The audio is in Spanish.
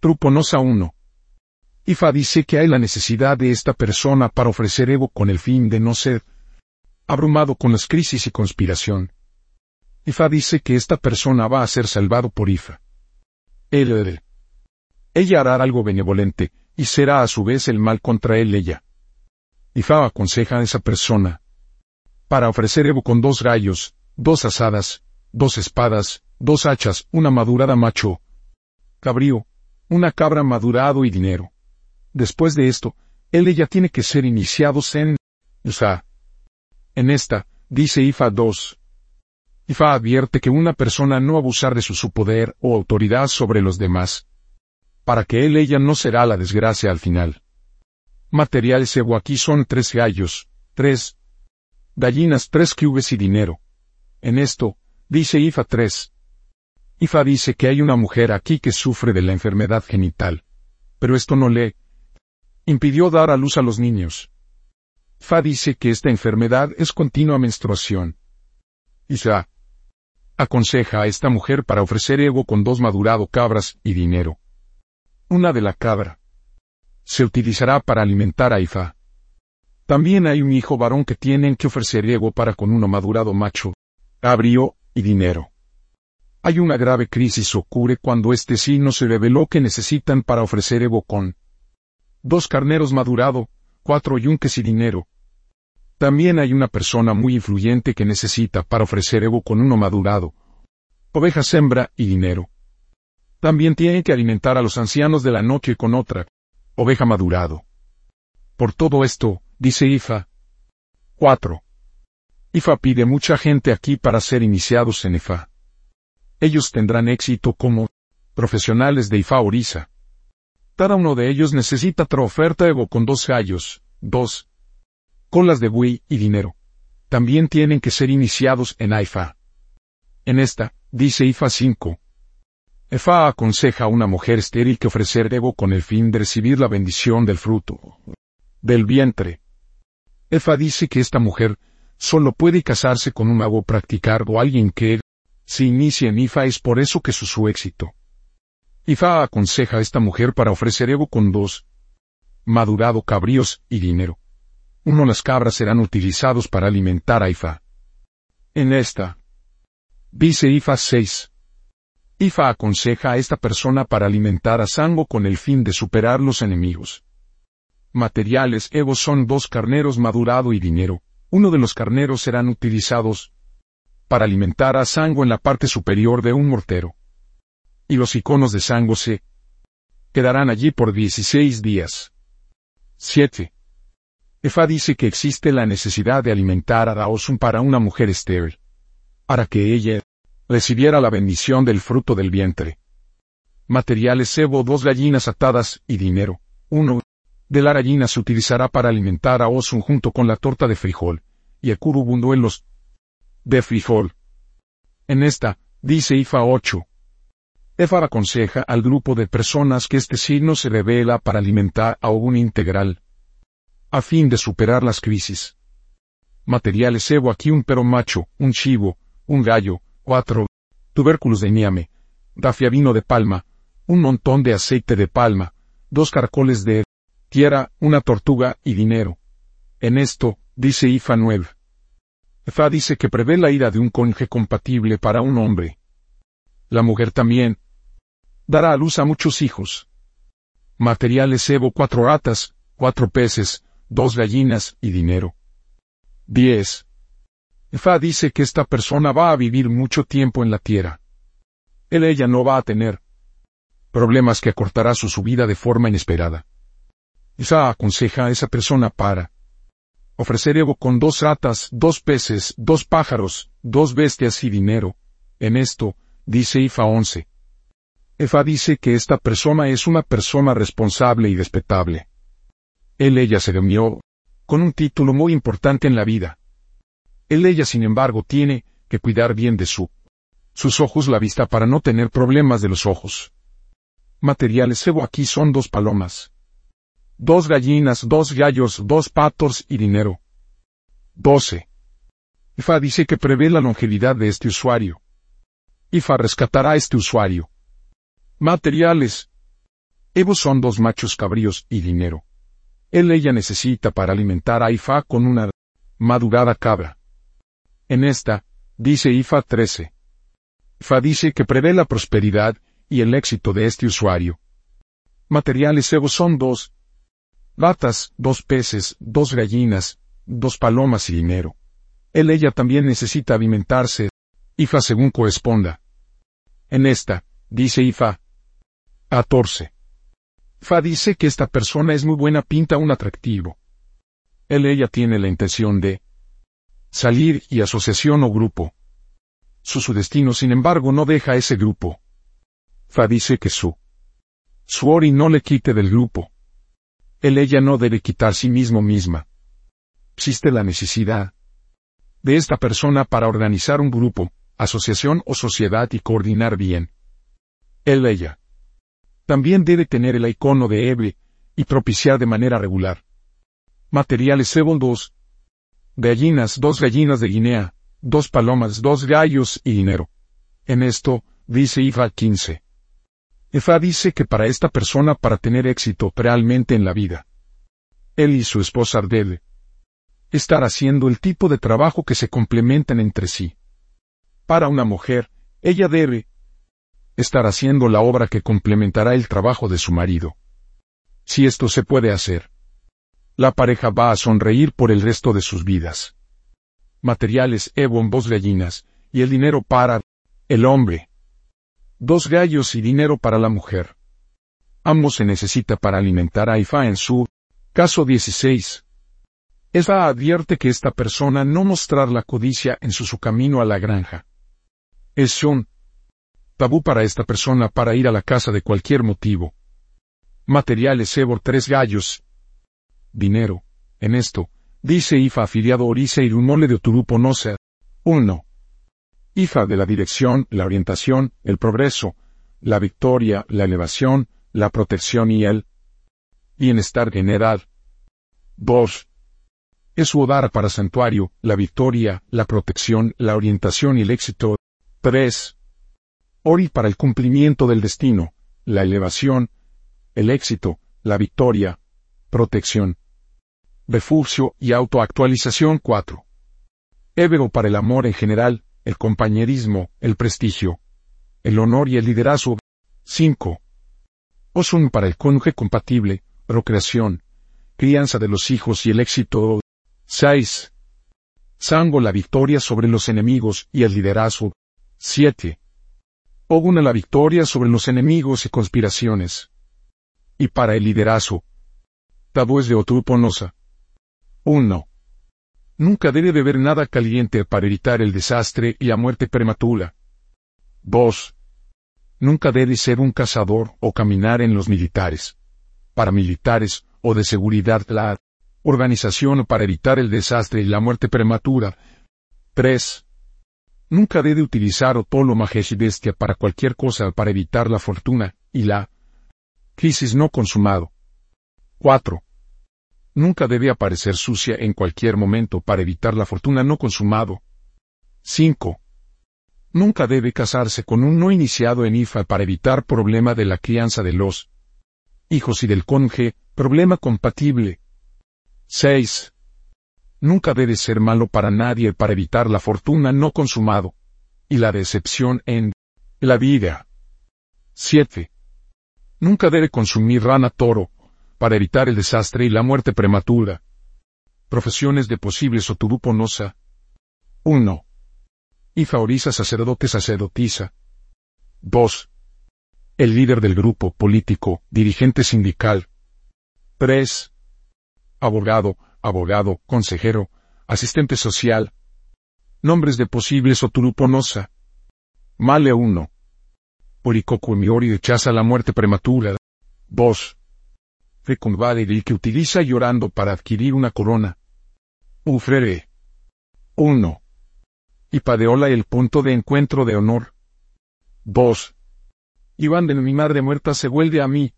Truponosa 1. Ifa dice que hay la necesidad de esta persona para ofrecer ego con el fin de no ser abrumado con las crisis y conspiración. Ifa dice que esta persona va a ser salvado por Ifa. Él, ella hará algo benevolente, y será a su vez el mal contra él ella. Ifa aconseja a esa persona para ofrecer Evo con dos rayos, dos asadas, dos espadas, dos hachas, una madurada macho, cabrío, una cabra madurado y dinero. Después de esto, él ella tiene que ser iniciados en Usa. En esta, dice Ifa 2. Ifa advierte que una persona no abusar de su, su poder o autoridad sobre los demás, para que él ella no será la desgracia al final. Materiales Evo aquí son tres gallos, tres gallinas, tres cubes y dinero. En esto, dice Ifa 3. Ifa dice que hay una mujer aquí que sufre de la enfermedad genital. Pero esto no le impidió dar a luz a los niños. Fa dice que esta enfermedad es continua menstruación. Isa aconseja a esta mujer para ofrecer ego con dos madurado cabras y dinero. Una de la cabra se utilizará para alimentar a Ifa. También hay un hijo varón que tienen que ofrecer ego para con uno madurado macho, cabrío y dinero. Hay una grave crisis ocurre cuando este sí no se reveló que necesitan para ofrecer ego con dos carneros madurado, cuatro yunques y dinero. También hay una persona muy influyente que necesita para ofrecer ego con uno madurado, ovejas hembra y dinero. También tiene que alimentar a los ancianos de la noche con otra, oveja madurado. Por todo esto, dice Ifa. 4. Ifa pide mucha gente aquí para ser iniciados en Ifa. Ellos tendrán éxito como profesionales de Ifa Orisa. Cada uno de ellos necesita otra oferta Ego con dos gallos, dos colas de buey y dinero. También tienen que ser iniciados en Ifa. En esta, dice Ifa 5. Efa aconseja a una mujer estéril que ofrecer Ego con el fin de recibir la bendición del fruto del vientre. Efa dice que esta mujer solo puede casarse con un mago practicar o alguien que se inicie en Ifa es por eso que su, su éxito. Ifa aconseja a esta mujer para ofrecer Evo con dos madurado cabríos y dinero. Uno las cabras serán utilizados para alimentar a Ifa. En esta, dice Ifa 6. Ifa aconseja a esta persona para alimentar a Sango con el fin de superar los enemigos. Materiales Evo son dos carneros madurado y dinero. Uno de los carneros serán utilizados para alimentar a Sango en la parte superior de un mortero. Y los iconos de Sango se quedarán allí por 16 días. 7. Efa dice que existe la necesidad de alimentar a Daosun para una mujer estéril, para que ella recibiera la bendición del fruto del vientre. Materiales Evo dos gallinas atadas y dinero. 1 de la gallina se utilizará para alimentar a Osun junto con la torta de frijol, y el curubunduelos de frijol. En esta, dice IFA 8. EFA aconseja al grupo de personas que este signo se revela para alimentar a un integral, a fin de superar las crisis. Materiales Evo aquí un perro macho, un chivo, un gallo, cuatro, tubérculos de niame, dafia vino de palma, un montón de aceite de palma, dos caracoles de tierra, una tortuga y dinero. En esto, dice Ifa 9. Ifa dice que prevé la ira de un conje compatible para un hombre. La mujer también dará a luz a muchos hijos. Materiales Evo cuatro ratas, cuatro peces, dos gallinas y dinero. 10. Ifa dice que esta persona va a vivir mucho tiempo en la tierra. Él ella no va a tener problemas que acortará su subida de forma inesperada. Isa aconseja a esa persona para ofrecer Evo con dos ratas, dos peces, dos pájaros, dos bestias y dinero. En esto, dice Ifa 11. Efa dice que esta persona es una persona responsable y respetable. Él ella se reunió con un título muy importante en la vida. Él ella sin embargo tiene que cuidar bien de su sus ojos la vista para no tener problemas de los ojos. Materiales Evo aquí son dos palomas dos gallinas, dos gallos, dos patos y dinero. 12. IFA dice que prevé la longevidad de este usuario. IFA rescatará a este usuario. Materiales. Evo son dos machos cabríos y dinero. Él ella necesita para alimentar a Ifa con una madurada cabra. En esta, dice Ifa 13. Ifa dice que prevé la prosperidad y el éxito de este usuario. Materiales Evo son dos ratas, dos peces, dos gallinas, dos palomas y dinero. Él ella también necesita alimentarse, Ifa según corresponda. En esta, dice Ifa. 14. Fa dice que esta persona es muy buena pinta un atractivo. Él ella tiene la intención de salir y asociación o grupo. Su, su destino sin embargo no deja ese grupo. Fa dice que su su ori no le quite del grupo. Él ella no debe quitar sí mismo misma. Existe la necesidad de esta persona para organizar un grupo, asociación o sociedad y coordinar bien. Él ella también debe tener el icono de Eve y propiciar de manera regular. Materiales Ebol 2. Gallinas, dos gallinas de Guinea, dos palomas, dos gallos y dinero. En esto, dice IFA 15. IFA dice que para esta persona para tener éxito realmente en la vida, él y su esposa debe estar haciendo el tipo de trabajo que se complementan entre sí. Para una mujer, ella debe estar haciendo la obra que complementará el trabajo de su marido. Si esto se puede hacer, la pareja va a sonreír por el resto de sus vidas. Materiales Evo en dos gallinas, y el dinero para el hombre. Dos gallos y dinero para la mujer. Ambos se necesita para alimentar a Ifa en su caso 16. Eva advierte que esta persona no mostrar la codicia en su, su camino a la granja. Es un tabú para esta persona para ir a la casa de cualquier motivo. Materiales Ebor tres gallos. Dinero. En esto, dice IFA afiliado Orice y Rumole de Oturupo Nosa. 1. IFA de la dirección, la orientación, el progreso, la victoria, la elevación, la protección y el bienestar general. 2. Es su hogar para santuario, la victoria, la protección, la orientación y el éxito. 3. Ori para el cumplimiento del destino, la elevación, el éxito, la victoria, protección, refugio y autoactualización 4. Ébero para el amor en general, el compañerismo, el prestigio, el honor y el liderazgo 5. Osun para el cónyuge compatible, procreación, crianza de los hijos y el éxito 6. Sango la victoria sobre los enemigos y el liderazgo 7. Oguna la victoria sobre los enemigos y conspiraciones. Y para el liderazgo. Tabúes de Otuponosa. 1. Nunca debe beber nada caliente para evitar el desastre y la muerte prematura. 2. Nunca debe ser un cazador o caminar en los militares, paramilitares o de seguridad la organización para evitar el desastre y la muerte prematura. 3. Nunca debe utilizar Otolo Mahesh Bestia para cualquier cosa para evitar la fortuna y la crisis no consumado. 4. Nunca debe aparecer sucia en cualquier momento para evitar la fortuna no consumado. 5. Nunca debe casarse con un no iniciado en IFA para evitar problema de la crianza de los hijos y del cónyuge, problema compatible. 6. Nunca debe ser malo para nadie para evitar la fortuna no consumado. Y la decepción en la vida. 7. Nunca debe consumir rana toro, para evitar el desastre y la muerte prematura. Profesiones de posibles oturuponosa. 1. Y favoriza sacerdote sacerdotisa. 2. El líder del grupo político, dirigente sindical. 3. Abogado, abogado, consejero, asistente social. Nombres de posibles oturuponosa. Male 1. Orikoku Miori rechaza la muerte prematura. 2. Y que utiliza llorando para adquirir una corona. Ufrere. 1. Y padeola el punto de encuentro de honor. 2. Iván de mi madre muerta se vuelve a mí,